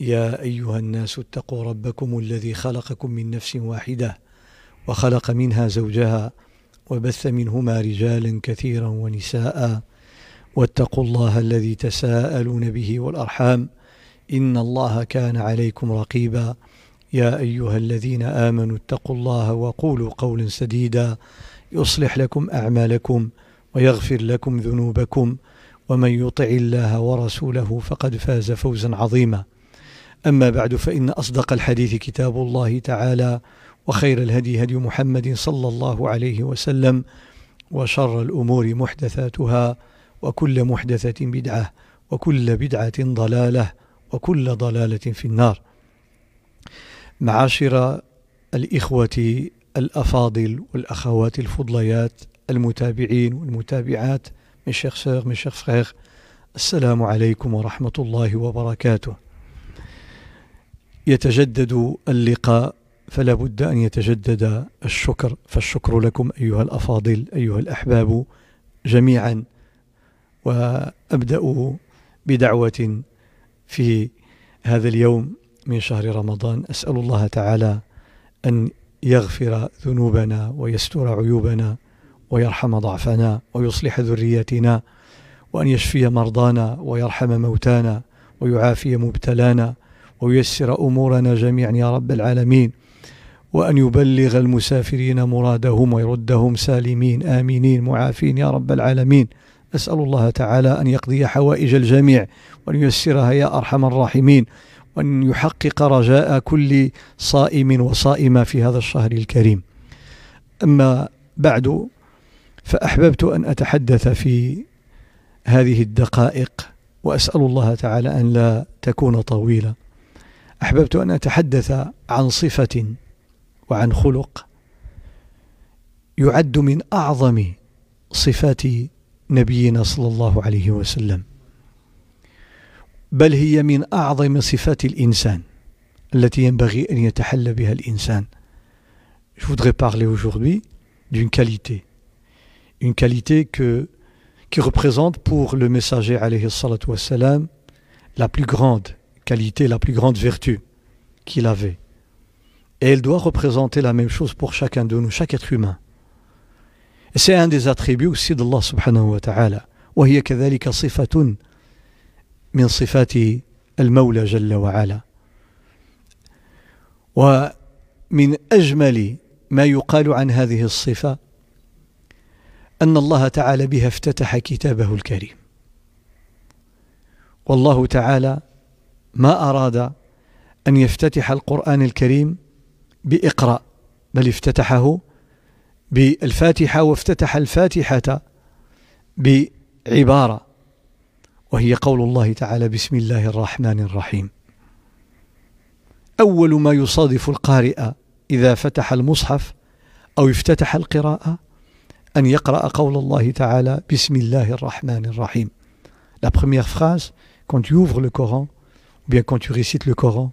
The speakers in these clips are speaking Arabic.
يا أيها الناس اتقوا ربكم الذي خلقكم من نفس واحدة وخلق منها زوجها وبث منهما رجالا كثيرا ونساء واتقوا الله الذي تساءلون به والأرحام إن الله كان عليكم رقيبا يا أيها الذين آمنوا اتقوا الله وقولوا قولا سديدا يصلح لكم أعمالكم ويغفر لكم ذنوبكم ومن يطع الله ورسوله فقد فاز فوزا عظيما أما بعد فإن أصدق الحديث كتاب الله تعالى وخير الهدي هدي محمد صلى الله عليه وسلم وشر الأمور محدثاتها وكل محدثة بدعة وكل بدعة ضلالة وكل ضلالة في النار. معاشر الإخوة الأفاضل والأخوات الفضليات المتابعين والمتابعات chers sœurs, mes chers frères, السلام عليكم ورحمة الله وبركاته. يتجدد اللقاء فلا بد أن يتجدد الشكر. فالشكر لكم أيها الأفاضل أيها الأحباب جميعا. وأبدأ بدعوة في هذا اليوم من شهر رمضان. أسأل الله تعالى أن يغفر ذنوبنا ويستر عيوبنا ويرحم ضعفنا ويصلح ذريتنا وأن يشفي مرضانا ويرحم موتانا ويعافي مبتلانا وييسر أمورنا جميعا يا رب العالمين. وأن يبلغ المسافرين مرادهم ويردهم سالمين. آمنين معافين يا رب العالمين. أسأل الله تعالى أن يقضي حوائج الجميع وأن ييسرها يا أرحم الراحمين وأن يحقق رجاء كل صائم وصائمة في هذا الشهر الكريم. أما بعد فأحببت أن أتحدث في هذه الدقائق وأسأل الله تعالى أن لا تكون طويلة. أحببت أن أتحدث عن صفة وعن خلق يعد من أعظم صفات نبينا صلى الله عليه وسلم بل هي من أعظم صفات الإنسان التي ينبغي أن يتحلى بها الإنسان Je voudrais parler aujourd'hui d'une qualité. Une qualité que, qui représente pour le messager alayhi wassalam, la plus grande qualité, la plus grande vertu qu'il avait. Et elle doit représenter la même chose pour chacun de nous, chaque être humain. Et c'est un des attributs aussi d'Allah subhanahu wa ta'ala. وهي كذلك صفة من صفات المولى جل وعلا ومن أجمل ما يقال عن هذه الصفة أن الله تعالى بها افتتح كتابه الكريم والله تعالى ما أراد أن يفتتح القرآن الكريم بإقرأ بل افتتحه بالفاتحة وافتتح الفاتحة بعبارة وهي قول الله تعالى بسم الله الرحمن الرحيم. أول ما يصادف القارئ إذا فتح المصحف أو افتتح القراءة أن يقرأ قول الله تعالى بسم الله الرحمن الرحيم. La première phrase, quand tu ouvres le Coran, ou bien quand tu récites le Coran,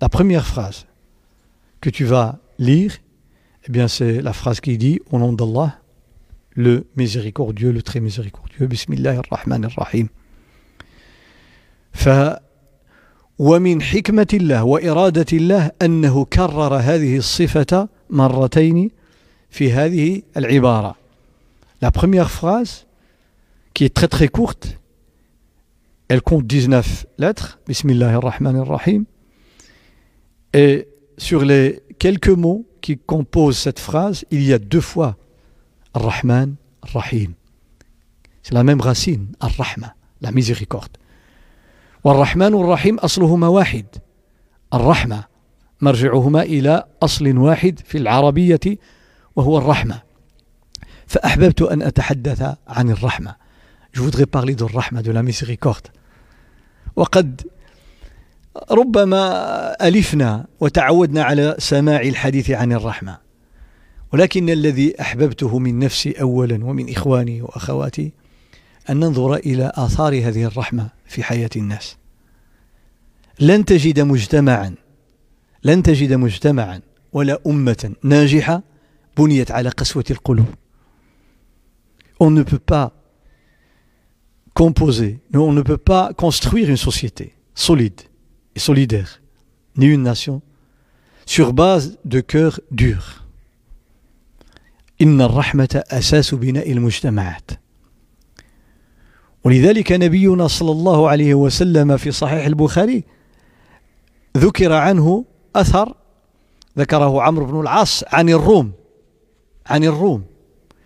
la première phrase que tu vas lire, eh bien c'est la phrase qui dit au nom d'Allah, le miséricordieux, le très miséricordieux, Bismillah ar-Rahman ar-Rahim. ف ومن حكمة الله وإرادة الله أنه كرر هذه الصفة مرتين في هذه العبارة. La première phrase, qui est très très courte, elle compte 19 lettres, Bismillah ar-Rahman ar-Rahim, et sur les quelques mots qui composent cette phrase, il y a deux fois Ar-Rahman, Ar-Rahim. C'est la même racine, Ar-Rahma, la miséricorde. والرحمن والرحيم أصلهما واحد الرحمة مرجعهما إلى أصل واحد في العربية وهو الرحمة فأحببت أن أتحدث عن الرحمة Je voudrais parler de الرحمة, de la miséricorde. وقد ربما ألفنا وتعودنا على سماع الحديث عن الرحمة. ولكن الذي أحببته من نفسي أولا ومن إخواني وأخواتي أن ننظر إلى آثار هذه الرحمة في حياة الناس. لن تجد مجتمعا لن تجد مجتمعا ولا أمة ناجحة بنيت على قسوة القلوب. On ne peut pas composer, on ne peut pas construire une société solide et solidaire, ni une nation, sur base de cœurs durs. إن الرحمة أساس بناء المجتمعات ولذلك نبينا صلى الله عليه وسلم في صحيح البخاري ذكر عنه أثر ذكره عمرو بن العاص عن الروم عن الروم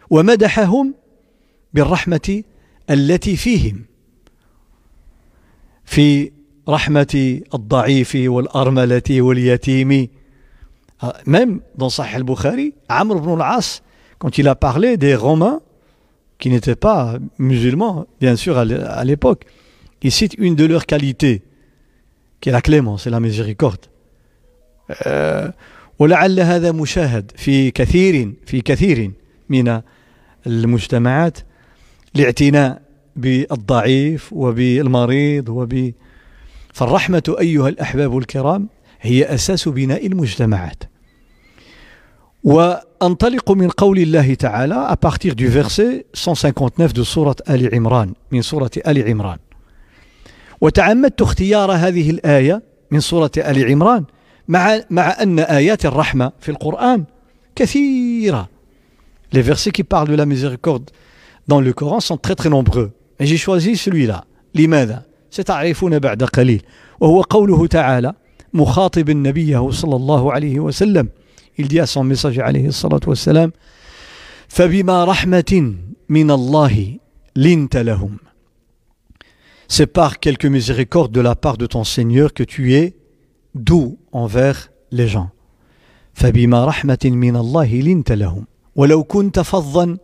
ومدحهم بالرحمة التي فيهم في رحمة الضعيف والأرملة واليتيم. ميم دون صحيح البخاري عمرو بن العاص quand il a parlé des Romains qui n'étaient pas musulmans bien sûr à l'époque il cite une de leurs qualités qui est la clémence et la miséricorde. Euh, ولعل هذا مشاهد في كثير في كثير من المجتمعات. الاعتناء بالضعيف وبالمريض وب فالرحمة أيها الأحباب الكرام هي أساس بناء المجتمعات. وأنطلق من قول الله تعالى à partir du verset 159 de سورة آل عمران من سورة آل عمران. وتعمدت اختيار هذه الآية من سورة آل عمران مع مع أن آيات الرحمة في القرآن كثيرة. Les versets qui parlent de la miséricorde dans le Coran sont très très nombreux. Et j'ai choisi celui-là. لماذا؟ ستعرفون بعد قليل. وهو قوله تعالى مخاطب النبي صلى الله عليه وسلم. Il dit à son message عليه الصلاة والسلام فبما رحمة من الله لنت لهم. C'est par quelques miséricordes de la part de ton Seigneur que tu es doux envers les gens. فبما رحمة من الله لنت لهم. ولو كنت فظا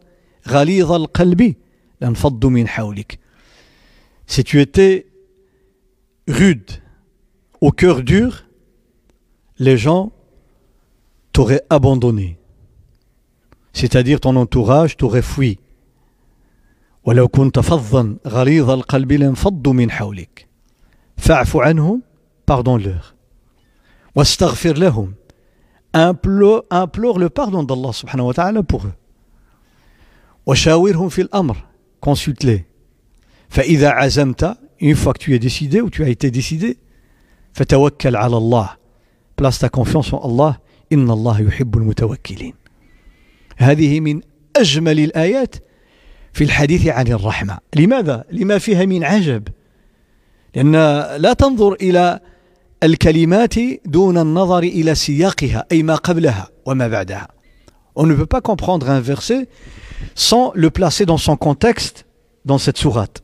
غليظ القلب لانفضوا من حولك si tu étais rude au cœur dur les gens t'auraient abandonné c'est-à-dire ton entourage t'aurait fui ولو كنت فظا غليظ القلب لانفضوا من حولك فاعف عنهم pardonne-leur واستغفر لهم implore, implore le pardon d'Allah subhanahu wa ta'ala pour eux وشاورهم في الأمر consulte-les. فإذا عزمت une fois que tu es décidé ou tu فتوكل على الله. Ta confiance en Allah. إن الله يحب المتوكلين. هذه من أجمل الآيات في الحديث عن الرحمة. لماذا؟ لما فيها من عجب. لأن لا تنظر إلى الكلمات دون النظر إلى سياقها أي ما قبلها وما بعدها. On ne peut pas comprendre un verset sans le placer dans son contexte dans cette sourate.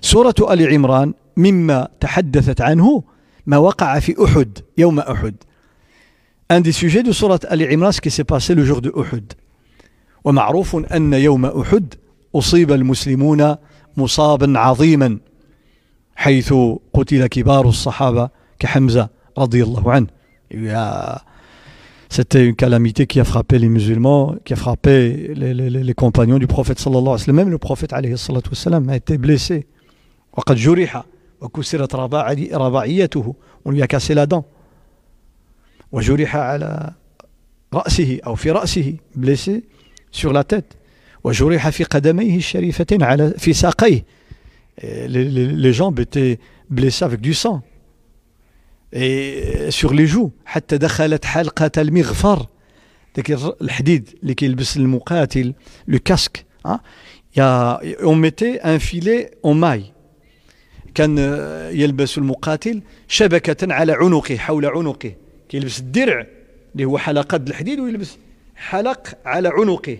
Sourate Ali Imran, مما تحدثت عنه ما وقع في أحد يوم أحد. Un des sujets de sourate Ali Imran, ce qui s'est passé le jour de Uhud. ومعروف أن يوم أحد أصيب المسلمون مصابا عظيما حيث قتل كبار الصحابة كحمزة رضي الله عنه. Il y a c'était une calamité qui a frappé les musulmans, qui a frappé les, compagnons du prophète sallallahu alayhi wa sallam. Même le prophète a été blessé. On lui a cassé la dent. blessé sur la tête. Les, les jambes étaient blessées avec du sang. سور لي جو حتى دخلت حلقة المغفر. ذاك الحديد اللي كيلبس المقاتل le casque il y a on mettait un filet en mailles كان يلبس المقاتل شبكة على عنقه حول عنقه. كيلبس الدرع اللي هو حلقات الحديد ويلبس حلق على عنقه.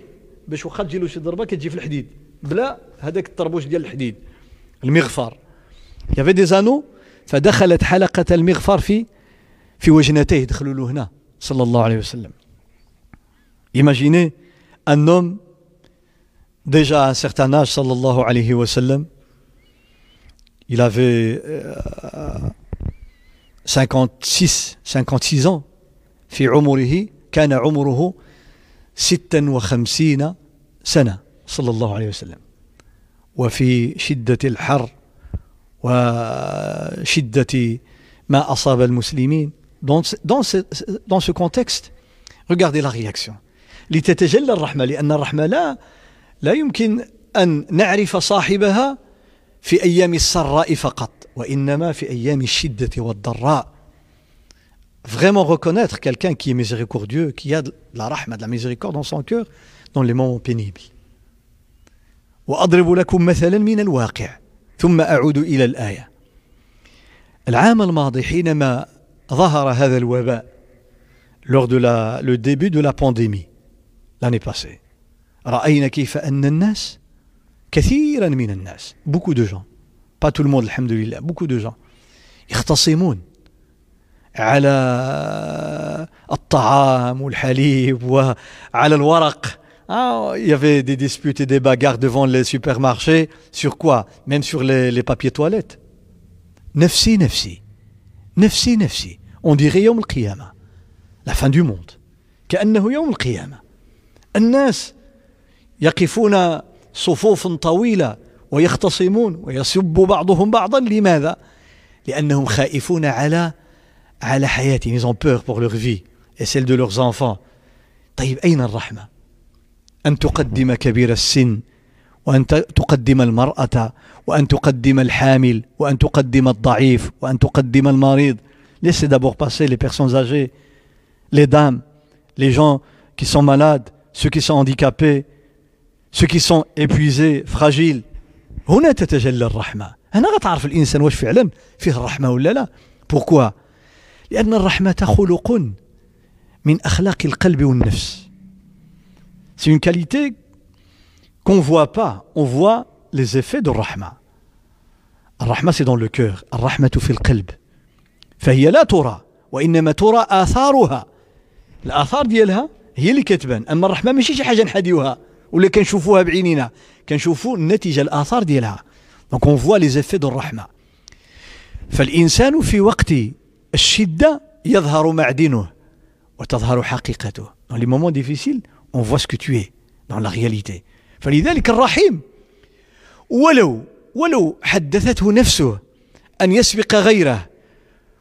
باش واخا تجي له شي ضربة كتجي في الحديد. بلا هذاك الطربوش ديال الحديد. المغفر. il y avait des anneaux فدخلت حلقة المغفر في في وجنتيه دخلوا له هنا صلى الله عليه وسلم. Imaginez un homme déjà à un certain âge sallallahu alayhi wa sallam il avait euh, 56 56 ans. في عمره كان عمره 56 سنة صلى الله عليه وسلم. وفي شدة الحر وشدة ما أصاب المسلمين dans, dans, ce, dans ce contexte regardez la réaction لتتجلى الرحمة لأن الرحمة لا لا يمكن أن نعرف صاحبها في أيام السراء فقط وإنما في أيام الشدة والضراء vraiment reconnaître quelqu'un qui est miséricordieux, qui a de la rahma, de la miséricorde dans son cœur dans les moments pénibles. وأضرب لكم مثلا من الواقع ثم أعود إلى الآية. العام الماضي حينما ظهر هذا الوباء lors de la, le début de la pandémie l'année passée رأينا كيف أن الناس كثيرا من الناس beaucoup de gens pas tout le monde الحمد لله beaucoup de gens يختصمون على الطعام والحليب وعلى الورق. Ah, il y avait des disputes et des bagarres devant les supermarchés. Sur quoi Même sur les, les papiers toilettes. Nefsi, nefsi. Nefsi, nefsi. On dirait Yom al La fin du monde. كأنه يوم القيامة. الناس يقفون صفوف طويلة ويختصمون ويسب بعضهم بعضا لماذا؟ لأنهم خائفون على على حياتهم. Ils ont peur pour leur vie et celle de leurs enfants. طيب أين الرحمة؟ أن تقدم كبير السن وأن تقدم المرأة وأن تقدم الحامل وأن تقدم الضعيف وأن تقدم المريض. Laissez d'abord passer les personnes âgées les dames les gens qui sont malades ceux qui sont handicapés ceux qui sont épuisés fragiles. هنا تتجلى الرحمة. هنا غتعرف الإنسان واش فعلا فيه الرحمة ولا لا؟ Pourquoi لأن الرحمة خلق من أخلاق القلب والنفس. C'est une qualité qu'on ne voit pas. On voit les effets de rahma. الرحمة c'est dans le cœur. الرحمة في القلب. فهي لا ترى وإنما ترى آثارها. الآثار ديالها هي اللي كتبان أما الرحمة ماشي شي حاجة نحديوها ولا كنشوفوها بعينينا كنشوفوا النتيجة الآثار ديالها. Donc on voit les effets de الرحمة. فالإنسان في وقت الشدة يظهر معدنه وتظهر حقيقته. Dans les moments difficiles, on voit ce que tu es dans la réalité فلذلك الرحيم ولو ولو حدثته نفسه أن يسبق غيره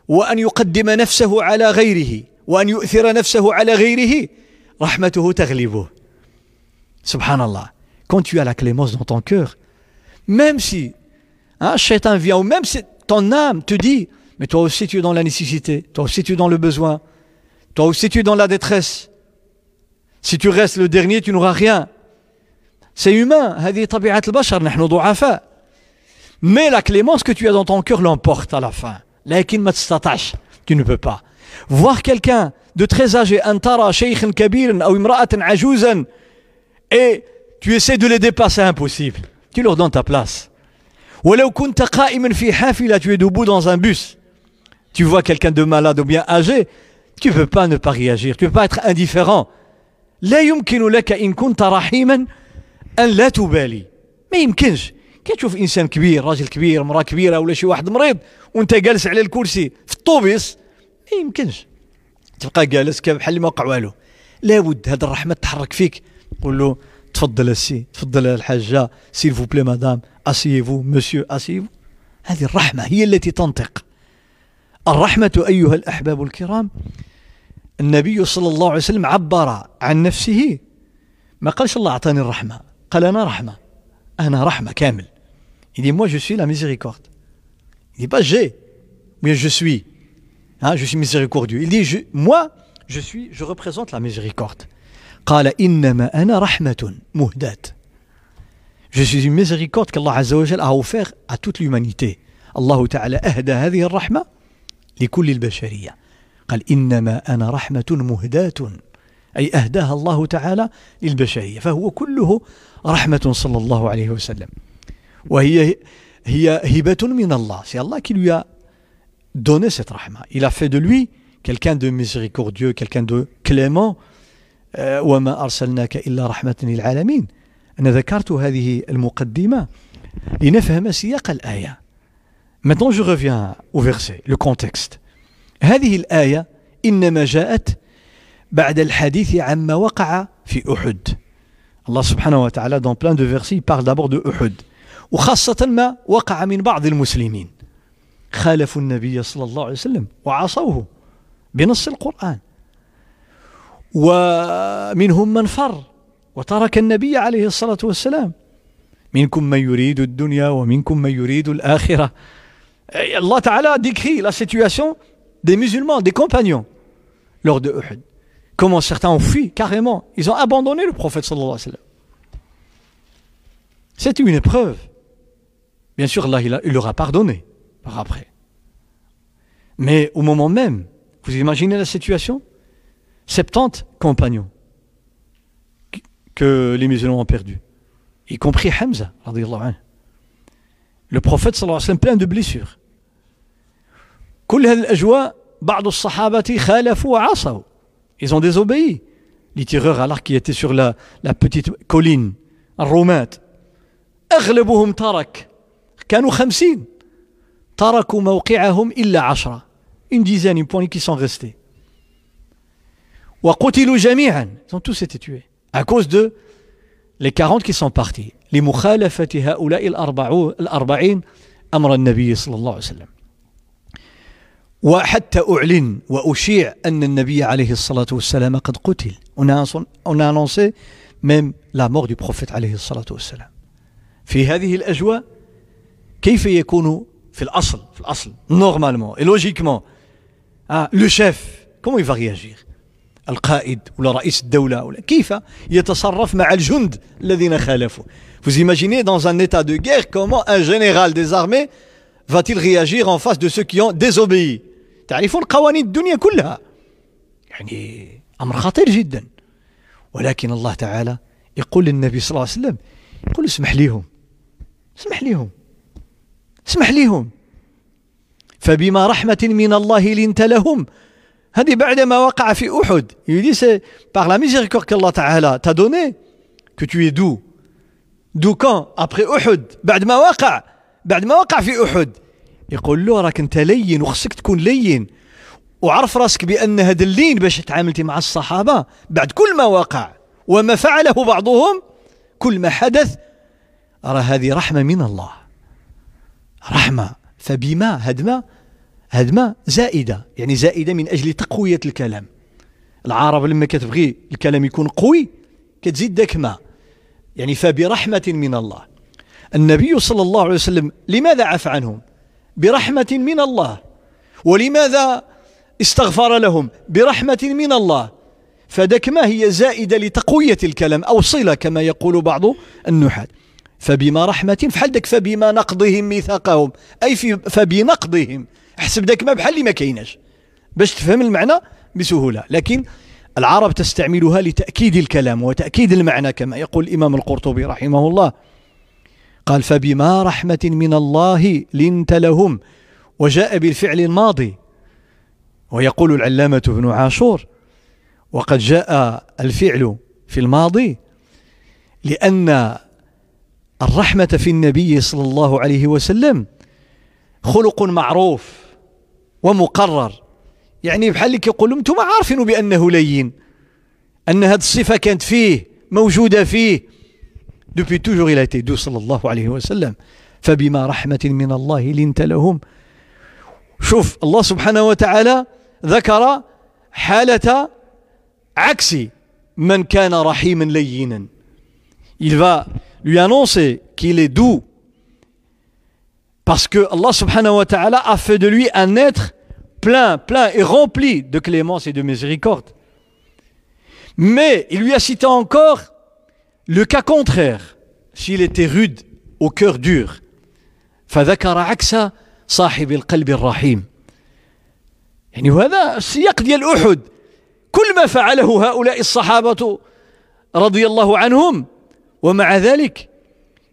وأن يقدم نفسه على غيره وأن يؤثر نفسه على غيره رحمته تغلبه سبحان الله quand tu as la clémence dans ton cœur même si un shaitan vient ou même si ton âme te dit mais toi aussi tu es dans la nécessité toi aussi tu es dans le besoin toi aussi tu es dans la détresse si tu restes le dernier, tu n'auras rien. C'est humain. Mais la clémence que tu as dans ton cœur l'emporte à la fin. Tu ne peux pas. Voir quelqu'un de très âgé, et tu essaies de les dépasser, impossible. Tu leur donnes ta place. tu es debout dans un bus. Tu vois quelqu'un de malade ou bien âgé, tu ne peux pas ne pas réagir. Tu ne peux pas être indifférent. لا يمكن لك إن كنت رحيما أن لا تبالي. ما يمكنش. كتشوف إنسان كبير راجل كبير مرأة كبيرة ولا شي واحد مريض وأنت جالس على الكرسي في الطوبيس ما يمكنش. تبقى جالس بحال ما وقع والو. لابد هذا الرحمة تحرك فيك. قول له تفضل السي تفضل الحاجة. s'il vous plaît madame asseyez-vous monsieur asseyez-vous هذه الرحمة هي التي تنطق. الرحمة أيها الأحباب الكرام النبي صلى الله عليه وسلم عبر عن نفسه ما قالش الله أعطاني الرحمة قال أنا رحمة أنا رحمة كامل Il dit moi je suis la miséricorde. Il dit pas j'ai, mais je suis. Hein, je suis miséricordieux. Il dit je, moi je suis, je représente la miséricorde. قال إنما أنا رحمة مهداة. Je suis une miséricorde qu'Allah Azza wa Jal a offert à toute l'humanité. الله تعالى أهدى هذه الرحمة لكل البشرية. قال إنما أنا رحمة مهداة. أي أهداها الله تعالى للبشرية. فهو كله رحمة صلى الله عليه وسلم. وهي هي هبة من الله. C'est Allah qui lui a donné cette rahma il a fait de lui quelqu'un de quelqu'un de clément. وما أرسلناك إلا رحمة للعالمين. أنا ذكرت هذه المقدمة لنفهم سياق الآية. Maintenant je reviens au verset, le contexte. هذه الآية إنما جاءت بعد الحديث عما وقع في أحد. الله سبحانه وتعالى plein de versets il parle d'abord de Uhud وخاصة ما وقع من بعض المسلمين. خالفوا النبي صلى الله عليه وسلم وعصوه بنص القرآن. ومنهم من فر وترك النبي عليه الصلاة والسلام. منكم من يريد الدنيا ومنكم من يريد الآخرة. Allah Ta'ala décrit la situation des musulmans, des compagnons lors de Uhud. Comment certains ont fui carrément. Ils ont abandonné le prophète sallallahu alayhi wa sallam. C'est une épreuve. Bien sûr, Allah il, leur a pardonné par après. Mais au moment même, vous imaginez la situation? 70 compagnons que les musulmans ont perdus, y compris Hamza. Le prophète sallallahu alayhi wa sallam plein de blessures. كل هذه الأجواء بعض الصحابة خالفوا وعصوا ils ont désobéi les tireurs l'arc qui étaient sur la, la petite colline الرومات أغلبهم ترك كانوا خمسين تركوا موقعهم إلا عشرة une dizaine une poignée qui sont restés وقتلوا جميعا ils ont tous été tués à cause de les 40 qui sont partis لمخالفة هؤلاء الأربعين أمر النبي صلى الله عليه وسلم وحتى أعلن وأشيع أن النبي عليه الصلاة والسلام قد قتل. On annoncé même la mort du prophète عليه الصلاة والسلام. في هذه الأجواء كيف يكون في الأصل؟ في الأصل normalement et logiquement. Ah, le chef comment il va القائد ولا رئيس الدولة ولا كيف يتصرف مع الجند الذين خالفوا Vous imaginez dans un état de guerre comment un général des va-t-il réagir en face de ceux qui ont désobéi? تعرفون قوانين الدنيا كلها يعني أمر خطير جدا ولكن الله تعالى يقول للنبي صلى الله عليه وسلم يقول اسمح ليهم اسمح ليهم اسمح ليهم فبما رحمة من الله لنت لهم هذه بعد ما وقع في أحد il dit c'est par la miséricorde qu'Allah Ta'ala t'a donné que tu es doux. Doux après أحد بعد ما وقع بعد ما وقع في أحد يقول له راك أنت لين وخصك تكون لين وعرف راسك بأن هذا اللين باش تعاملتي مع الصحابة بعد كل ما وقع وما فعله بعضهم كل ما حدث راه هذه رحمة من الله. رحمة فبما هدمة هدمة زائدة يعني زائدة من أجل تقوية الكلام. العرب لما كتبغي الكلام يكون قوي كتزيد داك ما. يعني فبرحمة من الله. النبي صلى الله عليه وسلم لماذا عفى عنهم؟ برحمة من الله. ولماذا استغفر لهم؟ برحمة من الله. فدك ما هي زائدة لتقوية الكلام أو صلة كما يقول بعض النحاة. فبما رحمة فحال دك فبما نقضهم ميثاقهم؟ أي في فبنقضهم احسب داك ما بحال ما كايناش. باش تفهم المعنى بسهولة. لكن العرب تستعملها لتأكيد الكلام وتأكيد المعنى كما يقول الإمام القرطبي رحمه الله. قال فبما رحمة من الله لنت لهم. وجاء بالفعل الماضي. ويقول العلامة بن عاشور وقد جاء الفعل في الماضي لأن الرحمة في النبي صلى الله عليه وسلم خلق معروف ومقرر. يعني بحال اللي كيقولوا أنتم عارفين بأنه لين. أن هذه الصفة كانت فيه موجودة فيه. Depuis toujours, il a été doux, sallallahu alayhi wa sallam. فبما رحمة من الله لنت لهم شوف الله سبحانه وتعالى ذكر حالة عكس من كان رحيما لينا il va lui annoncer qu'il est doux parce que Allah subhanahu wa ta'ala a fait de lui un être plein, plein et rempli de clémence et de miséricorde. Mais il lui a cité encore le cas contraire, s'il était rude au cœur dur, فذكر عكس صاحب القلب الرحيم. يعني وهذا السياق ديال أحد. كل ما فعله هؤلاء الصحابة رضي الله عنهم ومع ذلك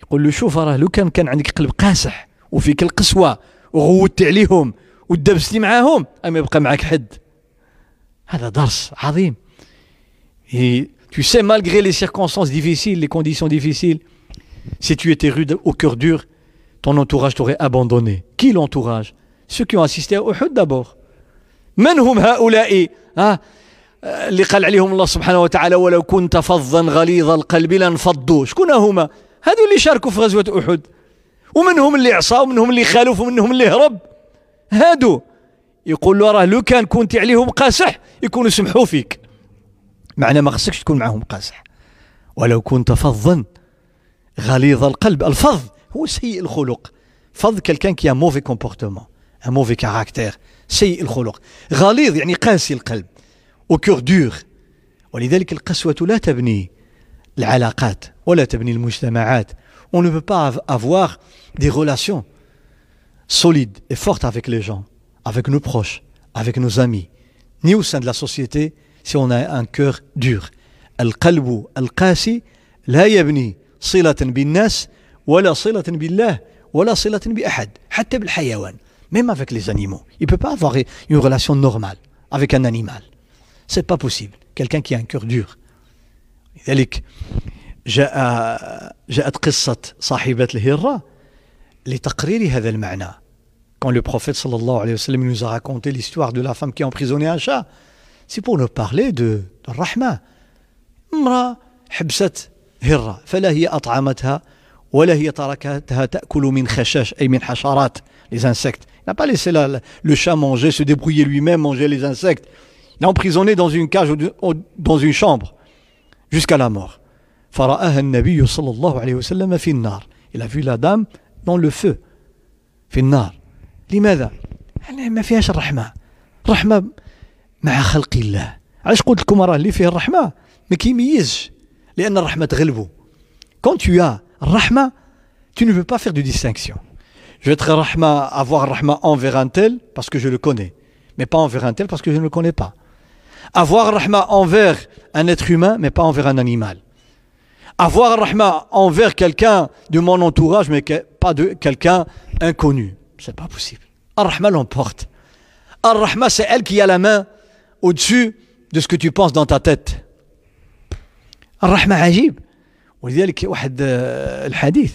يقول له شوف راه لو كان كان عندك قلب قاسح وفيك القسوة وغودت عليهم ودبستي معاهم أما يبقى معك حد؟ هذا درس عظيم. Tu sais, malgré les circonstances difficiles, les conditions difficiles, si tu étais rude au cœur dur, ton entourage t'aurait abandonné. Qui l'entourage? Ceux qui ont assisté à Uhud d'abord. من هم هؤلاء ها اللي قال عليهم الله سبحانه وتعالى ولو كنت فظا غليظ القلب لانفضوا شكون هما هذو اللي شاركوا في غزوة أحد ومنهم اللي عصى ومنهم اللي خالف ومنهم اللي هرب هادو يقول له راه لو كان كنت عليهم قاسح يكونوا سمحوا فيك معنى ما خصكش تكون معهم قاسح ولو كنت فظا غليظ القلب الفظ هو سيء الخلق فظ quelqu'un qui a un mauvais comportement un mauvais caractère سيء الخلق غليظ يعني قاسي القلب au cœur dur ولذلك القسوة لا تبني العلاقات ولا تبني المجتمعات on ne peut pas avoir des relations solides et fortes avec les gens avec nos proches avec nos amis ni au sein de la société si on a un cœur dur القلب القاسي لا يبني صلة بالناس ولا صلة بالله ولا صلة بأحد حتى بالحيوان même avec les animaux il peut pas avoir une relation normale avec un animal c'est pas possible quelqu'un qui a un cœur dur لذلك جاء جاءت قصة صاحبة الهرة لتقرير هذا المعنى quand le prophète sallallahu alayhi wa sallam nous a raconté l'histoire de la femme qui a emprisonné un chat c'est pour nous parler de, de الرحمة امرأة حبست هرة فلا هي أطعمتها ولا هي تركتها تأكل من خشاش أي من حشرات les insectes il n'a pas laissé la, le chat manger se débrouiller lui-même manger les insectes Il est emprisonné dans une cage ou dans une chambre jusqu'à la mort. فرآها النبي صلى الله عليه وسلم في النار. Il a vu la dame dans le feu. في النار. لماذا؟ يعني ما فيهاش الرحمة. الرحمة مع خلق الله. علاش قلت لكم راه اللي فيه الرحمة ما كيميزش لأن الرحمة تغلبه. Quand tu as الرحمة tu ne veux pas faire de distinction. Je vais être rahma, avoir rahma envers un tel parce que je le connais, mais pas envers un tel parce que je ne le connais pas. Avoir rahma envers un être humain, mais pas envers un animal. Avoir rahma envers quelqu'un de mon entourage, mais pas de quelqu'un inconnu. C'est pas possible. Ar-Rahma l'emporte. Ar-Rahma, c'est elle qui a la main au-dessus de ce que tu penses dans ta tête. الرحمة عجيب ولذلك واحد الحديث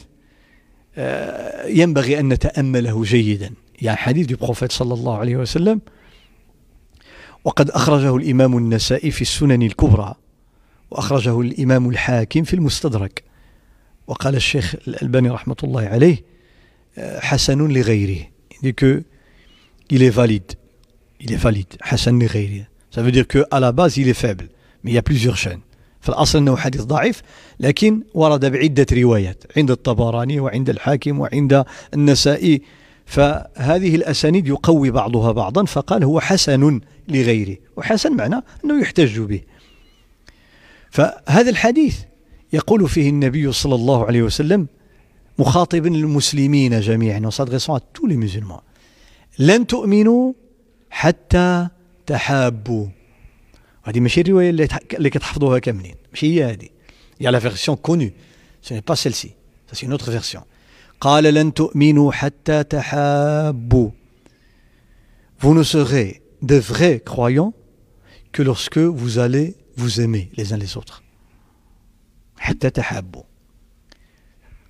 ينبغي أن نتأمله جيدا يعني حديث du prophète صلى الله عليه وسلم وقد أخرجه الإمام النسائي في السنن الكبرى وأخرجه الإمام الحاكم في المستدرك وقال الشيخ الألباني رحمة الله عليه حسن لغيره que il est valide. Il est valide. حسن لغيره ça veut dire que à la base il est faible. Mais il y a plusieurs chaînes. فالأصل أنه حديث ضعيف لكن ورد بعدة روايات عند الطبراني وعند الحاكم وعند النسائي. فهذه الأسانيد يقوي بعضها بعضا فقال هو حسن لغيره وحسن معنى أنه يحتج به. فهذا الحديث يقول فيه النبي صلى الله عليه وسلم مخاطبا المسلمين جميعا à tous les لن تؤمنوا حتى تحابوا هذه ماشي الرواية اللي كتحفظوها كاملين. ماشي هي هذه يا la version connue ce n'est pas celle-ci c'est une autre version. قال لن تؤمنوا حتى تحابوا. Vous ne serez de vrais croyants que lorsque vous allez vous aimer les uns les autres. حتى تحابوا.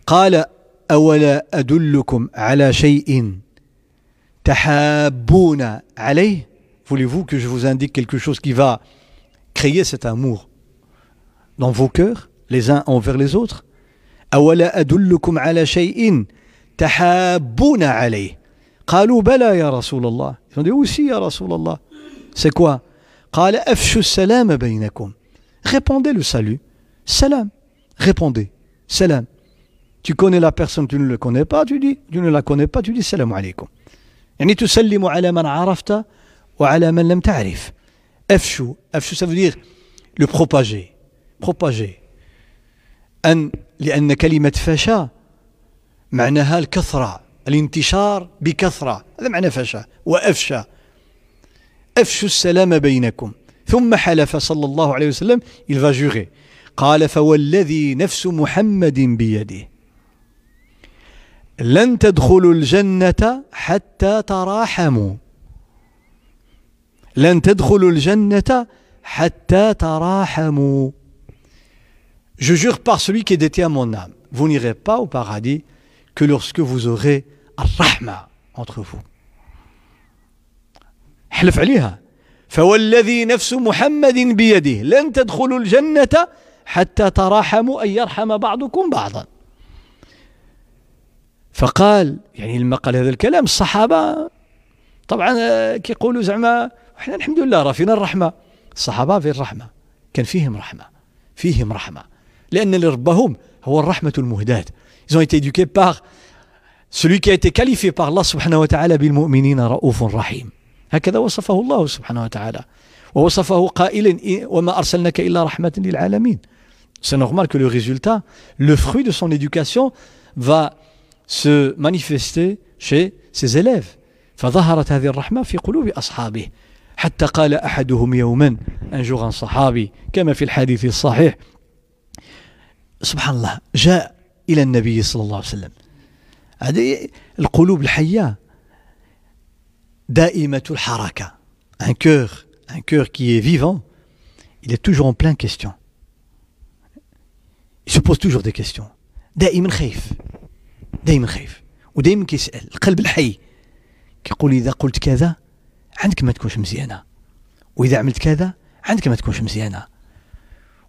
قال أولا أدلكم على شيء تحابون عليه؟ Voulez-vous que je vous indique quelque chose qui va créer cet amour dans vos cœurs, les uns envers les autres أولا أدلكم على شيء تحابون عليه قالوا بلى يا رسول الله Ils ont dit aussi يا رسول الله C'est quoi قال أفشوا السلام بينكم Répondez le salut. Salam. Répondez. Salam. Tu connais la personne, tu ne le connais pas, tu dis, tu ne la connais pas, tu dis salam alaykum. يعني تسلم على من عرفت وعلى من لم تعرف. أفشوا. أفشوا ça le propager. Propager. أن لأن كلمة فشا معناها الكثرة الانتشار بكثرة هذا معنى فشا وأفشى أفشوا السلام بينكم ثم حلف صلى الله عليه وسلم il va jurer قال فوالذي نفس محمد بيده لن تدخلوا الجنة حتى تراحموا لن تدخلوا الجنة حتى تراحموا. Je jure par celui qui détient mon âme, vous n'irez pas au paradis que lorsque vous aurez rahma entre vous. حلف عليها. فوالذي نفس محمد بيده لن تدخلوا الجنة حتى تراحموا أن يرحم بعضكم بعضا. فقال يعني لما قال هذا الكلام الصحابة طبعا كيقولوا زعما إحنا الحمد لله راه فينا الرحمة. الصحابة في الرحمة كان فيهم رحمة. فيهم رحمة. لأن اللي ربهم هو الرحمة المهداة. Ils ont été éduqués par celui qui a été qualifié par Allah subhanahu wa ta'ala بالمؤمنين رؤوف رحيم. هكذا وصفه الله سبحانه وتعالى. ووصفه قائلا وما أرسلناك إلا رحمة للعالمين. C'est normal que le résultat, le fruit de son éducation va se manifester chez ses élèves. فظهرت هذه الرحمة في قلوب أصحابه. حتى قال أحدهم يوما jour un صحابي كما في الحديث الصحيح. سبحان الله جاء إلى النبي صلى الله عليه وسلم. هذه القلوب الحية دائمة الحركة. Un cœur un cœur qui est vivant il est toujours en pleine question. Il se pose toujours des questions. دائما خايف دائما خايف ودائما كيسأل القلب الحي. كيقول إذا قلت كذا عندك ما تكونش مزيانة. وإذا عملت كذا عندك ما تكونش مزيانة.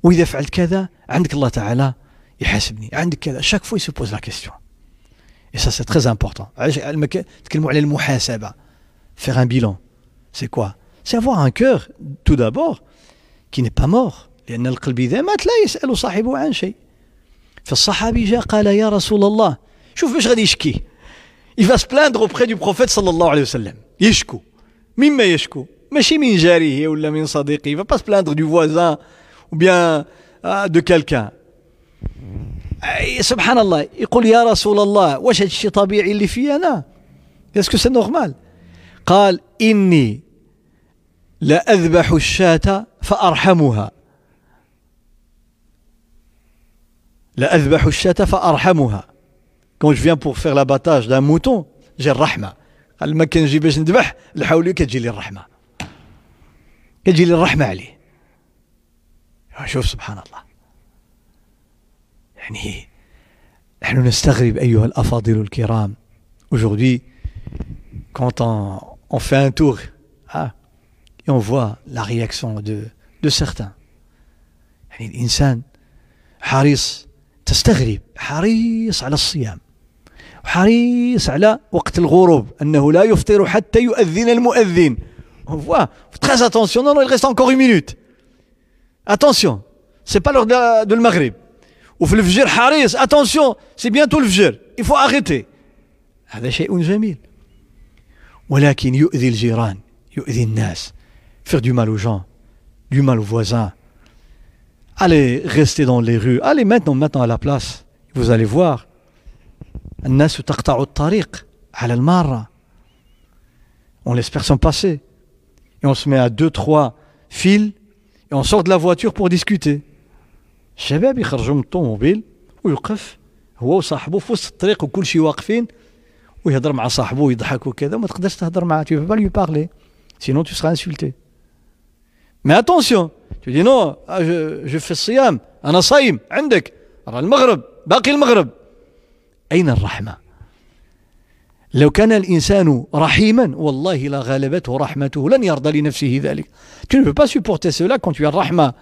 وإذا فعلت كذا عندك الله تعالى يحاسبني. عندك كذا. chaque fois il se pose la question et ça c'est très important تكلموا على المحاسبة. Faire un bilan. C'est quoi c'est avoir un cœur tout d'abord qui n'est pas mort. لأن القلب إذا مات لا يسأل صاحبه عن شيء. فالصحابي جاء قال يا رسول الله شوف باش غادي يشكي. Il va auprès du prophète صلى الله عليه وسلم. يشكو. مما يشكو. ماشي من جاره ولا من صديقه va pas du voisin ou bien de quelqu'un. سبحان الله يقول يا رسول الله واش هذا الشيء طبيعي اللي في أنا؟ est-ce que c'est normal قال إني لأذبح الشاة فأرحمها. لأذبح الشاة فأرحمها. Quand je viens pour faire l'abattage d'un mouton j'ai الرحمة قال ما كنجي باش نذبح الحولي كتجي لي الرحمة. كتجي لي الرحمة عليه. شوف سبحان الله. يعني نحن نستغرب أيها الأفاضل الكرام. Aujourd'hui quand on, on fait un tour ah, et on voit la réaction de, de certains. يعني الإنسان حريص تستغرب حريص على الصيام. حريص على وقت الغروب أنه لا يفطر حتى يؤذن المؤذن on voit très attention non non il reste encore une minute attention c'est pas l'heure de, de le maghrib وفي الفجر حريص attention c'est bientôt الفجر il faut arrêter هذا شيء جميل ولكن يؤذي الجيران يؤذي الناس faire du mal aux gens du mal aux voisins allez rester dans les rues allez maintenant maintenant à la place vous allez voir الناس تقطع الطريق على المارة. On laisse personne passer. Et on se met à deux trois fils et on sort de la voiture pour discuter. الشباب يخرجوا من الطوموبيل ويوقف هو وصاحبه في وسط الطريق وكل شيء واقفين ويهضر مع صاحبه ويضحك وكذا وما تقدرش تهضر معاه tu peux pas lui parler. Sinon tu seras insulté. Mais attention. Tu dis non je, je fais الصيام أنا صايم عندك راه المغرب باقي المغرب اين الرحمه لو كان الإنسان رحيما والله لا غلبته رحمته لن يرضى لنفسه ذلك tu ne peux pas supporter cela quand tu as rahma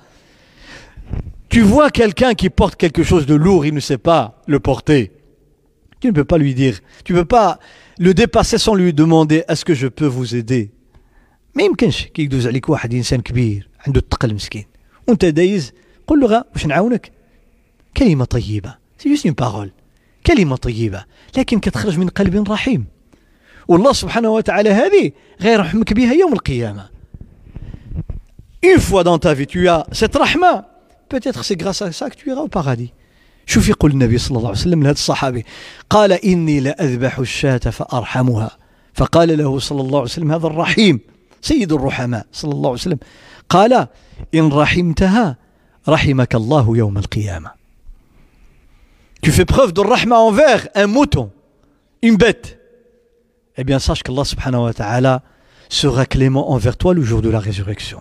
tu vois quelqu'un qui porte quelque chose de lourd il ne sait pas le porter tu ne peux pas lui dire tu ne peux pas le dépasser sans lui demander est-ce que je peux vous aider ما يمكنش كي يدوز عليك واحد انسان كبير عنده الثقل مسكين وانت دايز قول له غا واش نعاونك كلمه طيبه سي جوست اون بارول كلمة طيبة لكن كتخرج من قلب رحيم. والله سبحانه وتعالى هذه غير رحمك بها يوم القيامة. Une fois dans ta vie, tu as cette rahma, peut-être c'est grâce à ça que tu iras au paradis. شوف يقول النبي صلى الله عليه وسلم لهذا الصحابي قال إني لأذبح الشاة فأرحمها. فقال له صلى الله عليه وسلم هذا الرحيم سيد الرحماء صلى الله عليه وسلم. قال إن رحمتها رحمك الله يوم القيامة. Tu fais preuve de rahma envers un mouton, une bête, eh bien sache qu'Allah subhanahu wa ta'ala sera clément envers toi le jour de la résurrection.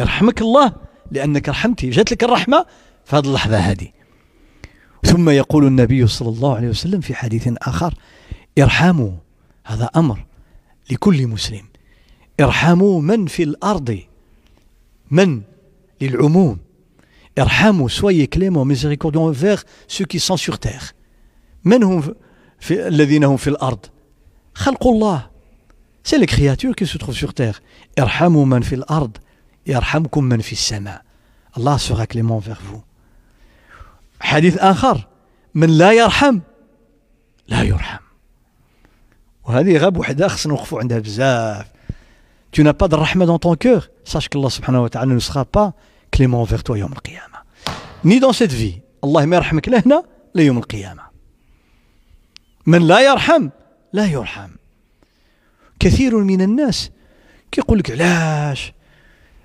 يرحمك الله لأنك رحمتي جات لك الرحمة في هذه اللحظة هذه ثم يقول النبي صلى الله عليه وسلم في حديث آخر ارحموا هذا أمر لكل مسلم ارحموا من في الأرض من للعموم ارحموا soyez cléments miséricordieux envers ceux qui sont sur terre من هم في الذين هم في الأرض خلق الله c'est les créatures qui sont sur terre ارحموا من في الأرض يرحمكم من في السماء الله sera clément envers vous حديث اخر من لا يرحم لا يرحم وهذه غاب وحده خصنا نوقفوا عندها بزاف tu n'as pas de رحمة dans ton cœur. Sache que الله سبحانه وتعالى ne sera pas clément envers toi يوم القيامة ni dans cette vie الله ما يرحمك لا هنا لا يوم القيامة من لا يرحم لا يرحم كثير من الناس كيقول لك علاش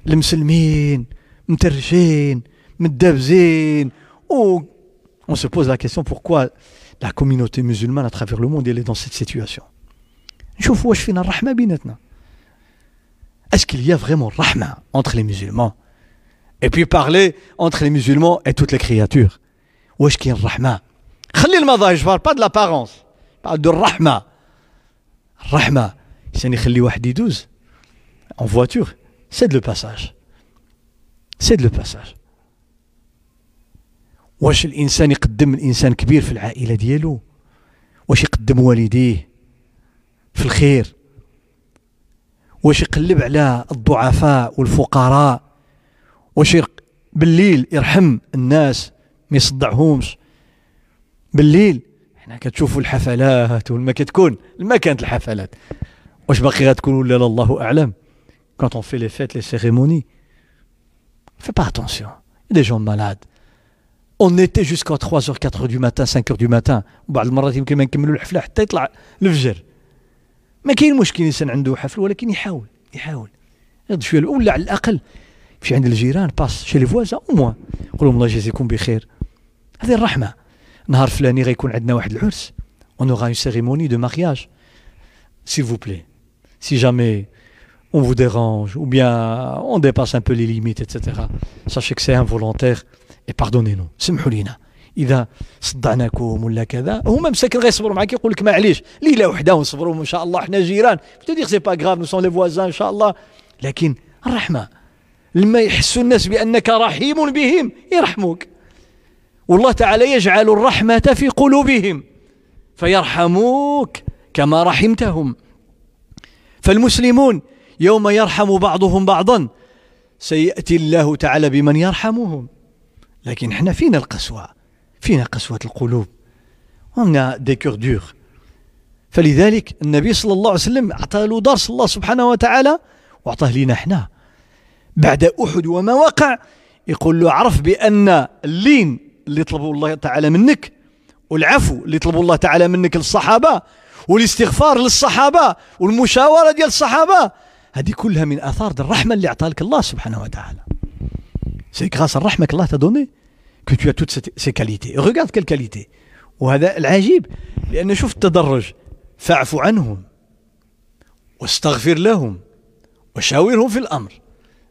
المسلمين مترشين مدابزين ou on se pose la question pourquoi la communauté musulmane à travers le monde elle est dans cette situation نشوف واش فينا الرحمه بيناتنا est-ce qu'il y a vraiment rahma entre les musulmans Et puis parler entre les musulmans et toutes les créatures. واش كاين الرحمه خلي المظاهر je parle pas de l'apparence. Parle de الرحمه الرحمه يعني يخلي واحد يدوز en voiture. C'est de le passage. C'est de le passage. واش الانسان يقدم الانسان كبير في العائله ديالو واش يقدم والديه في الخير واش يقلب على الضعفاء والفقراء واش بالليل يرحم الناس ما يصدعهمش. بالليل حنا كتشوفوا الحفلات وما كتكون؟ ما كانت الحفلات. واش باقي غتكون ولا لا؟ الله أعلم. Les fêtes les cérémonies. Fais pas attention. Il y a des gens malades. On était jusqu'à 3h 4h du matin 5h du وبعض المرات يمكن ما نكملوا الحفله حتى يطلع الفجر ما كاين مشكل الانسان عنده حفل ولكن يحاول يحاول. يغض شوية. ولا على الأقل في عند الجيران passe chez les voisins au moins. قول لهم الله يجازيكم بخير. هذه الرحمة. نهار فلاني غيكون عندنا واحد العرس. On aura une cérémonie de mariage. S'il vous plaît. Si jamais on vous dérange ou bien on dépasse un peu les limites etc sachez que c'est involontaire et pardonnez-nous. سمحوا لينا اذا صدعناكم ولا كذا هما مساكن غيصبروا معاك يقول لك معليش ليله وحده ونصبروا ان شاء الله حنا جيران dire c'est pas grave nous sommes les voisins ان شاء الله لكن الرحمه لما يحسوا الناس بأنك رحيم بهم يرحموك. والله تعالى يجعل الرحمة في قلوبهم فيرحموك كما رحمتهم. فالمسلمون يوم يرحم بعضهم بعضا سيأتي الله تعالى بمن يرحمهم. لكن إحنا فينا القسوة فينا قسوة القلوب. ومنا des cœurs durs فلذلك النبي صلى الله عليه وسلم أعطى له درس الله سبحانه وتعالى وأعطاه لنا إحنا. بعد أحد وما وقع يقول له عرف بأن اللين اللي طلبوا الله تعالى منك والعفو اللي طلبوا الله تعالى منك للصحابة والاستغفار للصحابة والمشاورة ديال الصحابة هذه كلها من آثار الرحمة اللي أعطاها لك الله سبحانه وتعالى c'est grâce à الرحمة الله t'a donnée que tu as toutes ces qualités. Regarde quelles qualités. وهذا العجيب لأن شوف التدرج فاعف عنهم واستغفر لهم وشاورهم في الأمر.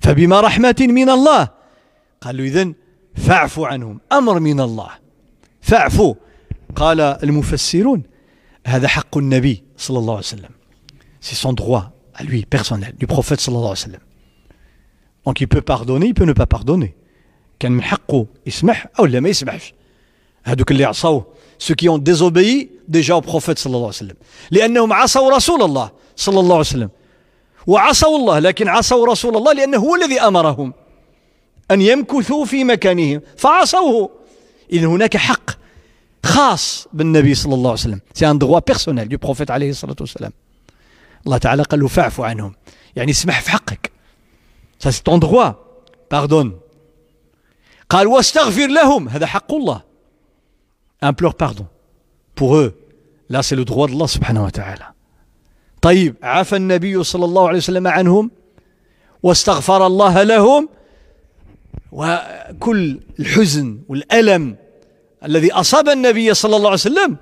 فبما رحمة من الله. قال له إذن فاعفو عنهم أمر من الله. فاعفو. قال المفسرون هذا حق النبي صلى الله عليه وسلم. C'est son droit à lui du prophète صلى الله عليه وسلم. Peut pardonner il peut ne pas pardonner. كان من حقه يسمح أو لا ما يسمحش. هذوك اللي عصوه ceux qui ont désobéi déjà au prophète صلى الله عليه وسلم. لأنهم عصوا رسول الله صلى الله عليه وسلم. وعصوا الله لكن عصوا رسول الله لأنه هو الذي أمرهم أن يمكثوا في مكانهم فعصوه. اذا هناك حق خاص بالنبي صلى الله عليه وسلم. سي ان droit personnel du prophète عليه الصلاة والسلام. الله تعالى قال له فاعف عنهم. يعني اسمح في حقك. Ça c'est ton droit. Pardonne. قال واستغفر لهم. هذا حق الله. Implore pardon. Pour eux. Là c'est le droit سبحانه وتعالى طيب عفى النبي صلى الله عليه وسلم عنهم واستغفر الله لهم وكل الحزن والألم الذي أصاب النبي صلى الله عليه وسلم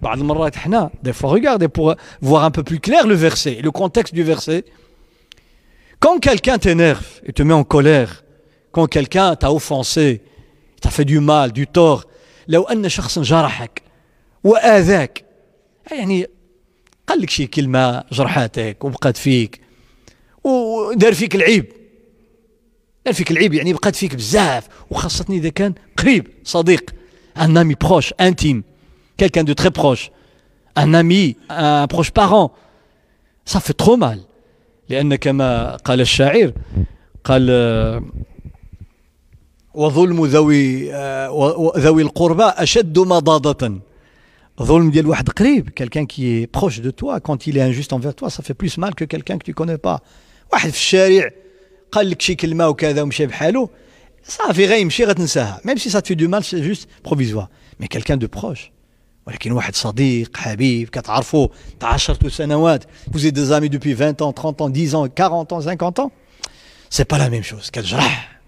بعض المرات إحنا des fois regardez pour voir un peu plus clair le verset le contexte du verset quand quelqu'un t'énerve et te met en colère quand quelqu'un t'a offensé t'a fait du mal du tort لو أن شخص جرحك وآذاك يعني قال لك شي كلمة جرحاتك وبقات فيك. ودار فيك العيب. دار فيك العيب يعني بقات فيك بزاف. وخاصة إذا كان قريب صديق. Un ami proche intime. Quelqu'un de très proche. Un ami un proche parent. Ça fait mal. لأن كما قال الشاعر قال وظلم ذوي ذوي القربى أشد مضاضة ظلم ديال واحد قريب quelqu'un qui est proche de toi quand il est injuste envers toi ça fait plus mal que quelqu'un que tu connais pas واحد في الشارع قال لك شي كلمه وكذا ومشى بحاله صافي غيمشي غتنساها même si ça te fait du mal c'est juste provisoire mais quelqu'un de proche ولكن واحد صديق حبيب كتعرفوا تعاشرتوا سنوات vous êtes des amis depuis 20 ans 30 ans 10 ans 40 ans 50 ans c'est pas la même chose كتجرح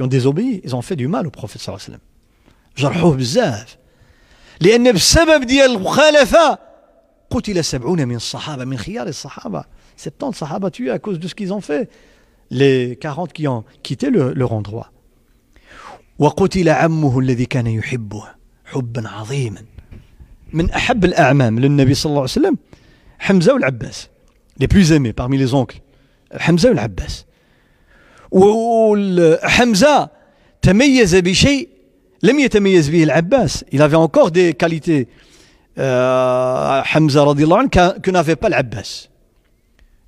الصحابه جرحوا النبي صلى الله عليه وسلم الصحابه qui ont désobéi ils ont fait du mal au prophète صلى الله عليه وسلم جرحوه بزاف لأن بسبب ديال المخالفه قتل سبعون من الصحابه من خيار الصحابه 70 صحابه tués à cause de ce qu'ils ont fait. Les 40 qui ont quitté le, leur endroit. وقتل عمه الذي كان يحبه حبا عظيما من أحب الأعمام للنبي صلى الله عليه وسلم حمزة والعباس les plus aimés parmi les oncles حمزة والعباس وحمزة تميز بشيء لم يتميز به العباس il avait encore des qualités euh, Hamza radiallahu anhu que n'avait pas l'Abbas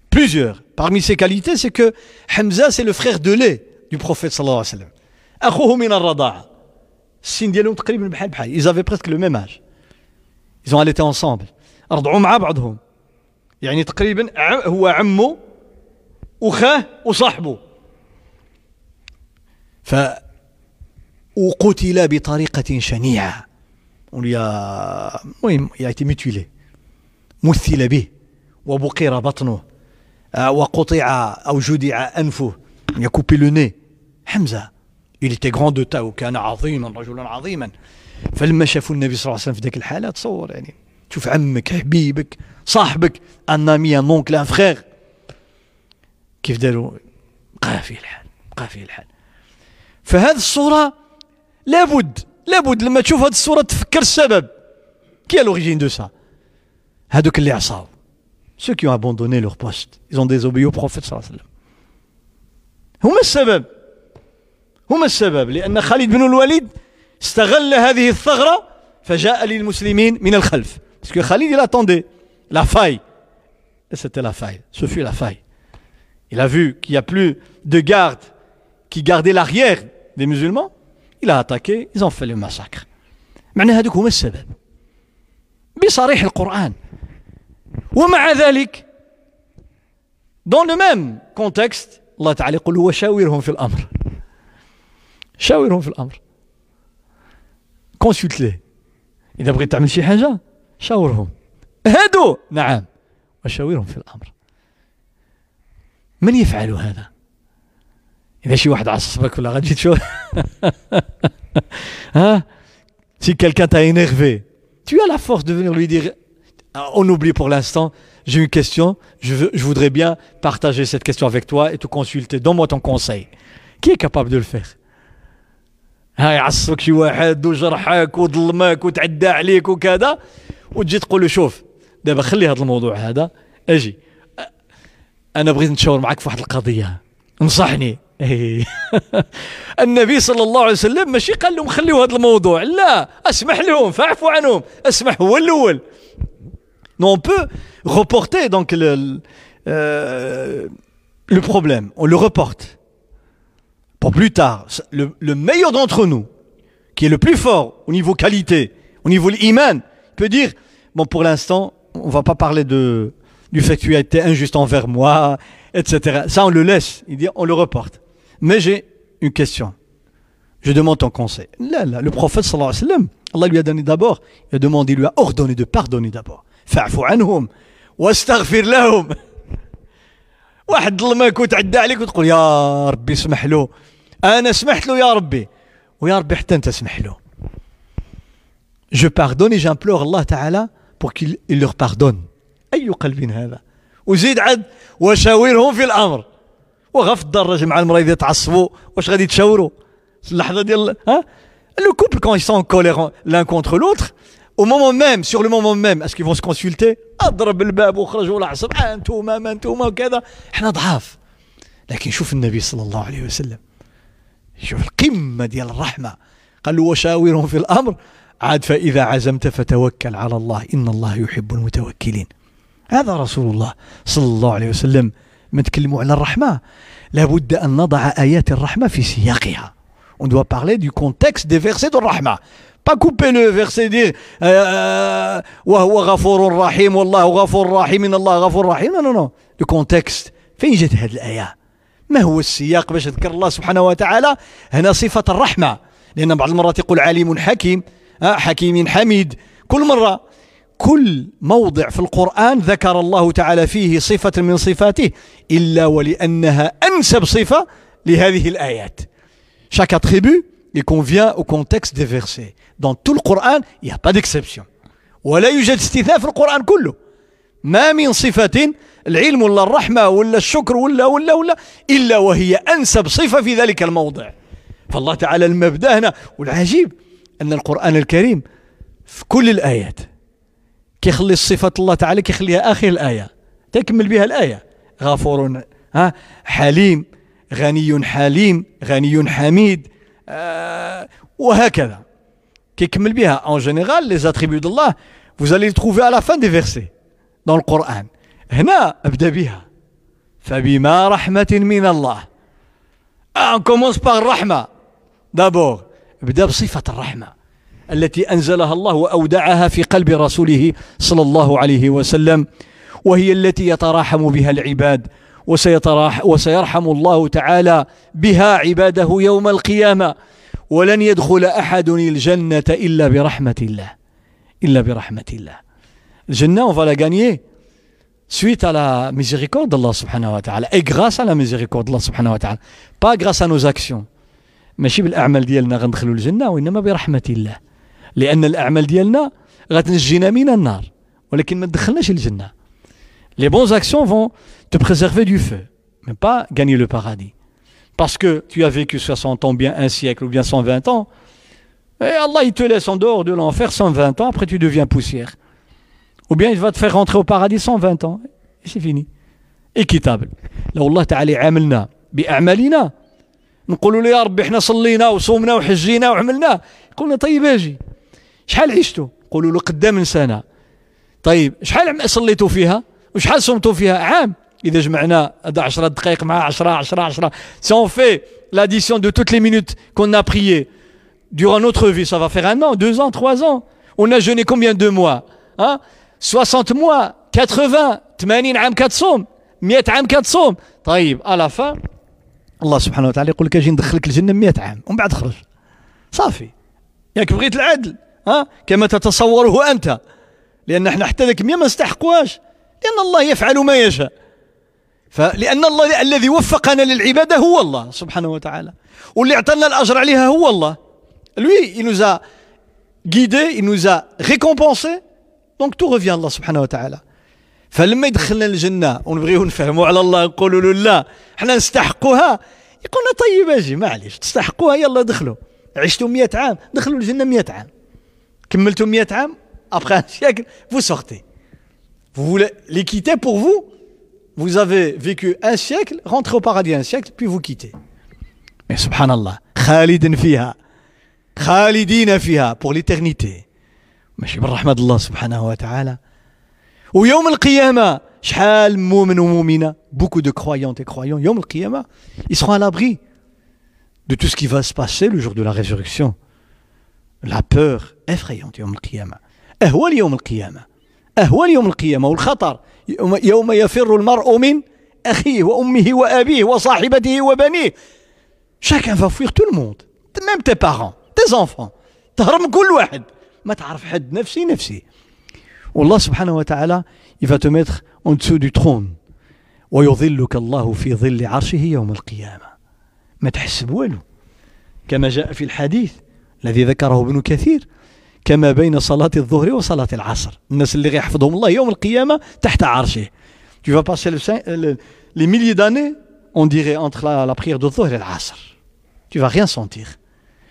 plusieurs parmi ses qualités c'est que Hamza c'est le frère de lait du prophète sallallahu alayhi wa sallam أخوه من الرضاعة السن ديالهم تقريبا بحال بحال ils avaient presque le même âge ils ont allaité ensemble رضعوا مع بعضهم يعني تقريبا هو عمه وخاه وصاحبه ف وقتل بطريقة شنيعة. المهم été mutilé مثل به وبقر بطنه وقطع أو جدع أنفه. le nez حمزة il était grand de taille وكان عظيما رجلا عظيما. فلما شافوا النبي صلى الله عليه وسلم في ذيك الحالة تصور يعني تشوف عمك حبيبك صاحبك ان امي ان اونكل ان فخير كيف داروا؟ بقى فيه الحال بقى فيه الحال. فهذه الصورة لابد لابد لما تشوف هذه الصورة تفكر السبب كي لوريجين دو سا هذوك اللي عصاو ceux qui ont abandonné leur poste ils ont désobéi au prophète صلى الله عليه وسلم هما السبب هما السبب لأن خالد بن الوليد استغل هذه الثغرة فجاء للمسلمين من الخلف parce que Khalid il attendait la faille et c'était la faille ce fut la faille il a vu qu'il n'y a plus de garde qui gardait l'arrière Des musulmans il a attaqué ils ont fait معنى هذوك هما السبب بصريح القرآن ومع ذلك dans le même contexte الله تعالى يقول وشاورهم في الأمر شاورهم في الأمر كونسلت ليه إذا بغيت تعمل شي حاجة شاورهم هادو نعم وشاورهم في الأمر من يفعل هذا إذا شي واحد عصبك ولا غادي تشوف ها si quelqu'un t'a énervé tu as la force de venir lui dire on oublie pour l'instant j'ai une question je, veux, je voudrais bien partager cette question avec toi et te consulter donne-moi ton conseil qui est capable de le faire ها يعصبك شي واحد وجرحك وظلمك وتعدى عليك وكذا وتجي تقول له شوف دابا خلي هذا الموضوع هذا اجي انا بغيت نتشاور معك في واحد القضيه انصحني النبي صلى الله عليه وسلم ماشي قال لهم خليوا هذا الموضوع لا اسمح لهم فاعفوا عنهم اسمح هو الاول نو on peut reporter donc le, euh, le problème on le reporte pour plus tard le, le meilleur d'entre nous qui est le plus fort au niveau qualité au niveau iman peut dire bon pour l'instant on va pas parler de du fait que tu as été injuste envers moi etc ça on le laisse il dit on le reporte mais j'ai une question je demande ton conseil. Là, là, le prophète sallallahu alayhi wa sallam, Allah lui a donné d'abord, il a demandé, il lui a ordonné de pardonner d'abord. Fa'fu anhum, wastaghfir lahum. واحد ظلمك وتعدى عليك وتقول يا ربي اسمح له انا سمحت له يا ربي ويا ربي حتى انت اسمح له je pardonne et j'implore Allah Ta'ala pour qu'il leur pardonne أي قلب هذا وزيد عد وشاورهم في الأمر وغف الدرج مع المريض يتعصبوا واش غادي تشاوروا؟ اللحظة ديال ها؟ Sont en colère l'un contre l'autre au moment même sur le moment même est-ce qu'ils vont se consulter? أضرب الباب وخرج ولا عصب أنتوما ما أنتوما وكذا. إحنا ضعاف. لكن شوف النبي صلى الله عليه وسلم. شوف القمة ديال الرحمة. قال له وشاورهم في الأمر. عاد فإذا عزمت فتوكل على الله. إن الله يحب المتوكلين. هذا رسول الله صلى الله عليه وسلم. ما تكلموا على الرحمة. لابد أن نضع آيات الرحمة في سياقها. On doit parler du contexte des versets de الرحمة. Pas couper le verset dire وهو غفور رحيم والله غفور رحيم إن الله غفور رحيم. Non non non. Le contexte. فين جت هذه الآية؟ ما هو السياق باش ذكر الله سبحانه وتعالى؟ هنا صفة الرحمة. لأن بعض المرات يقول عليم حكيم حكيم حميد. كل مرة كل موضع في القرآن ذكر الله تعالى فيه صفة من صفاته إلا ولأنها أنسب صفة لهذه الآيات. Chaque attribut il convient au contexte des versets. Dans tout le Coran il n'y a pas d'exception. ولا يوجد استثناء في القرآن كله. ما من صفة العلم ولا الرحمة ولا الشكر ولا ولا ولا إلا وهي أنسب صفة في ذلك الموضع. فالله تعالى المبدأ هنا والعجيب أن القرآن الكريم في كل الآيات كيخلي الصفة الله تعالى كيخليها آخر الآية. تكمل بها الآية. غفور ها حليم غني حليم غني حميد آه وهكذا. كيكمل بها. Attributs d'Allah vous allez les trouver à la fin des versets dans le Coran. هنا ابدا بها فبما رحمة من الله on commence par الرحمة d'abord ابدا بصفة الرحمة التي أنزلها الله وأودعها في قلب رسوله صلى الله عليه وسلم وهي التي يتراحم بها العباد وسيتراح وسيرحم الله تعالى بها عباده يوم القيامة. ولن يدخل أحد الجنة إلا برحمة الله إلا برحمة الله. الجنة on va la gagner suite à la miséricorde d'Allah subhanahu wa ta'ala et grâce à la miséricorde d'Allah subhanahu wa ta'ala pas grâce à nos actions. ماشي بالأعمال ديالنا غندخلوا الجنة وإنما برحمة الله. لان الاعمال ديالنا غتنجينا من النار ولكن ما تدخلناش الجنه les bonnes actions vont te préserver du feu mais pas gagner le paradis parce que tu as vécu 60 ans bien un siècle ou bien 120 ans et Allah il te laisse en dehors de l'enfer 120 ans après tu deviens poussière ou bien il va te faire rentrer au paradis 120 ans et c'est fini équitable لو الله تعالى عاملنا بأعمالنا نقولوا له يا ربي احنا صلينا وصومنا وحجينا وعملنا قلنا طيب اجي شحال عشتوا؟ قولوا له قدام سنة. طيب شحال صليتوا فيها؟ وشحال صمتوا فيها؟ عام. إذا جمعنا هذا 10 دقائق مع 10 10 10 si on fait l'addition de toutes les minutes qu'on a prié durant notre vie ça va faire un an deux ans trois ans. On a jeûné combien de mois hein? 60 mois 80 80 عام كتصوم 100 عام كتصوم طيب la fin الله سبحانه وتعالى يقول لك أجي ندخلك الجنه 100 عام ومن بعد خرج صافي ياك بغيت العدل ها؟ كما تتصوره أنت. لأن إحنا حتى ذاك 100 ما نستحقوهاش لأن الله يفعل ما يشاء. فلان الله الذي وفقنا للعبادة هو الله سبحانه وتعالى. واللي أعطانا الأجر عليها هو الله. Lui il nous a guidés il nous a récompensés. Donc tout revient à Allah سبحانه وتعالى. فلما يدخلنا الجنة ونبغيو نفهموا على الله نقولوا له لا إحنا نستحقوها. يقولنا طيب أجي معليش تستحقوها؟ يلا دخلوا. عشتوا 100 عام دخلوا الجنة 100 عام. كملتوا 100 عام après un siècle vous sortez vous voulez les quitter pour vous vous avez vécu un siècle rentrez au paradis un siècle puis vous quittez mais subhanallah خالد فيها خالدين فيها pour l'éternité ماشي بالرحمة الله سبحانه وتعالى ويوم القيامة شحال مؤمن ومؤمنة beaucoup de croyantes et croyants يوم القيامة ils seront à l'abri de tout ce qui va se passer le jour de la résurrection La peur effrayante يوم القيامة. أهوال يوم القيامة. أهوال يوم القيامة والخطر. يوم يفر المرء من أخيه وأمه وأبيه وصاحبته وبنيه. Va fuir tout le monde. Même tes parents tes enfants. تهرم كل واحد. ما تعرف حد نفسي نفسي. والله سبحانه وتعالى va te mettre en dessous du trône. ويظلك الله في ظل عرشه يوم القيامة. ما تحس بوالو. كما جاء في الحديث. الذي ذكره ابن كثير كما بين صلاة الظهر وصلاة العصر. الناس اللي غيحفظهم الله يوم القيامة تحت عرشه. Tu vas passer le, les milliers d'années on dirait entre la, la prière de الظهر et العصر tu vas rien sentir.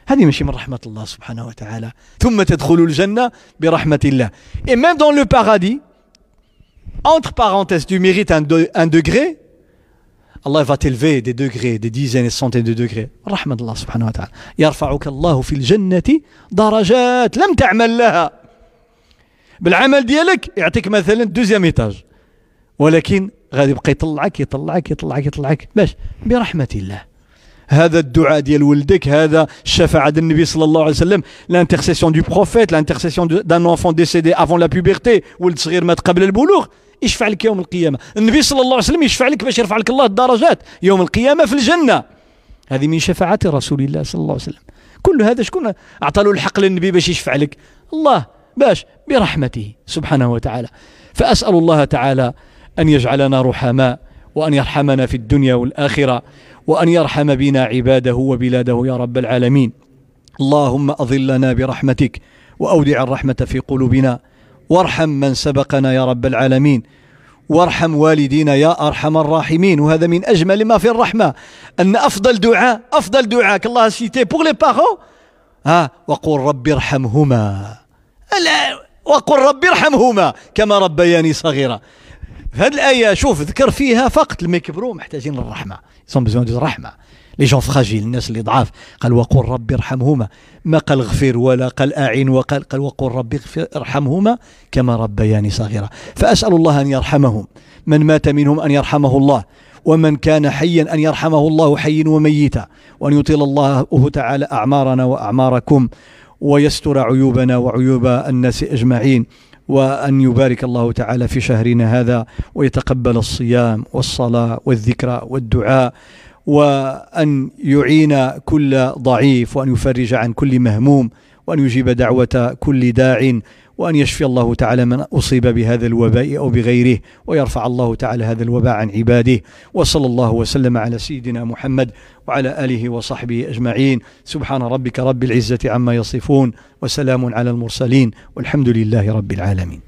هذه ماشي من رحمة الله سبحانه وتعالى ثم تدخل الجنة برحمة الله et même dans le paradis entre parenthèses tu mérites un, de, un degré Allah va t'élever des degrés des dizaines et centaines de degrés رحمة الله سبحانه وتعالى. يرفعك الله في الجنة درجات لم تعمل لها. بالعمل ديالك يعطيك مثلا دوزيام إيتاج. ولكن غادي يبقى يطلعك يطلعك يطلعك يطلعك. باش؟ برحمة الله. هذا الدعاء ديال ولدك هذا الشفاعة النبي صلى الله عليه وسلم. L'intercession du prophète l'intercession d'un enfant décédé avant la puberté. ولد صغير مات قبل البلوغ. يشفع لك يوم القيامة. النبي صلى الله عليه وسلم يشفع لك باش يرفع لك الله الدرجات. يوم القيامة في الجنة. هذه من شفاعات رسول الله صلى الله عليه وسلم. كل هذا شكون؟ أعطى له الحق للنبي باش يشفع لك. الله باش برحمته سبحانه وتعالى. فأسأل الله تعالى أن يجعلنا رحماء وأن يرحمنا في الدنيا والآخرة وأن يرحم بنا عباده وبلاده يا رب العالمين. اللهم أظلنا برحمتك وأودع الرحمة في قلوبنا. وارحم من سبقنا يا رب العالمين. وارحم والدينا يا أرحم الراحمين. وهذا من أجمل ما في الرحمة أن أفضل دعاء أفضل دعاء. كالله سيتي بور لي بارون ها وقل رب ارحمهما. وقل رب ارحمهما كما ربياني صغيرا. هذه الآية شوف ذكر فيها فقط لما يكبروا محتاجين للرحمة. ont besoin de الرحمة les gens fragiles الناس اللي ضعاف. قال وقل ربي ارحمهما. ما قال اغفر ولا قال أعين وقال قال وقل ربي ارحمهما كما ربياني صغيرا. فأسأل الله أن يرحمهم. من مات منهم أن يرحمه الله. ومن كان حيا أن يرحمه الله حي وميتا. وأن يطيل الله تعالى أعمارنا وأعماركم ويستر عيوبنا وعيوب الناس أجمعين. وأن يبارك الله تعالى في شهرنا هذا. ويتقبل الصيام والصلاة والذكرى والدعاء. وأن يعين كل ضعيف وأن يفرج عن كل مهموم وأن يجيب دعوة كل داع وأن يشفي الله تعالى من أصيب بهذا الوباء أو بغيره ويرفع الله تعالى هذا الوباء عن عباده. وصلى الله وسلم على سيدنا محمد وعلى آله وصحبه أجمعين. سبحان ربك رب العزة عما يصفون وسلام على المرسلين والحمد لله رب العالمين.